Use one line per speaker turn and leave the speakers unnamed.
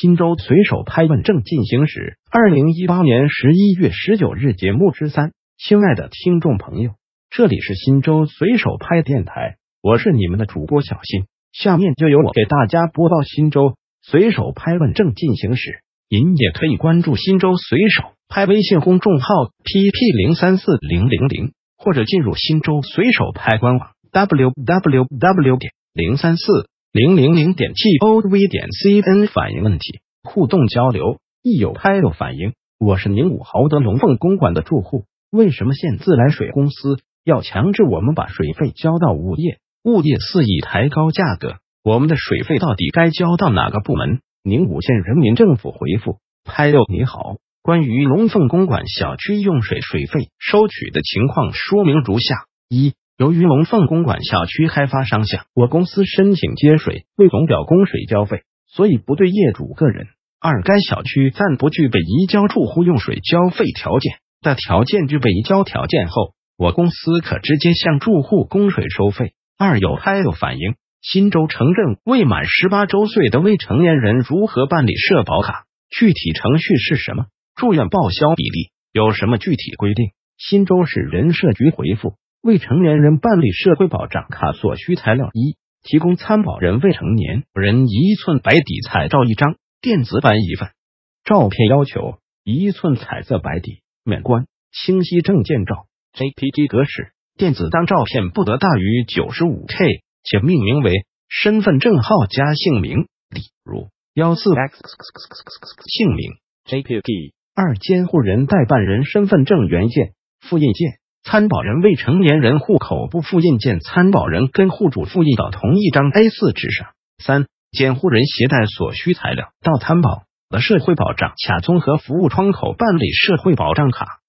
新州随手拍问正进行时，二零一八年十一月十九日节目之三，亲爱的听众朋友，这里是新州随手拍电台，我是你们的主播小新，下面就由我给大家播报新州随手拍问正进行时。您也可以关注新州随手拍微信公众号 pp 零三四零零零，或者进入新州随手拍官网 www 点零三四。零零零点 G O V 点 C N 反映问题，互动交流，一有拍有反应。我是宁武豪德龙凤公馆的住户，为什么县自来水公司要强制我们把水费交到物业？物业肆意抬高价格，我们的水费到底该交到哪个部门？宁武县人民政府回复：拍友你好，关于龙凤公馆小区用水水费收取的情况说明如下：一。由于龙凤公馆小区开发商向我公司申请接水，为总表供水交费，所以不对业主个人。二，该小区暂不具备移交住户用水交费条件，在条件具备移交条件后，我公司可直接向住户供水收费。二，有拍友反映，新州城镇未满十八周岁的未成年人如何办理社保卡？具体程序是什么？住院报销比例有什么具体规定？新州市人社局回复。未成年人办理社会保障卡所需材料：一、提供参保人未成年人一寸白底彩照一张，电子版一份。照片要求一寸彩色白底，免冠、清晰证件照 （JPG 格式）。电子档照片不得大于九十五 K，且命名为身份证号加姓名，例如幺四 X 姓名 JPG。二、监护人代办人身份证原件、复印件。参保人未成年人户口簿复印件，参保人跟户主复印到同一张 A4 纸上。三、监护人携带所需材料到参保的社会保障卡综合服务窗口办理社会保障卡。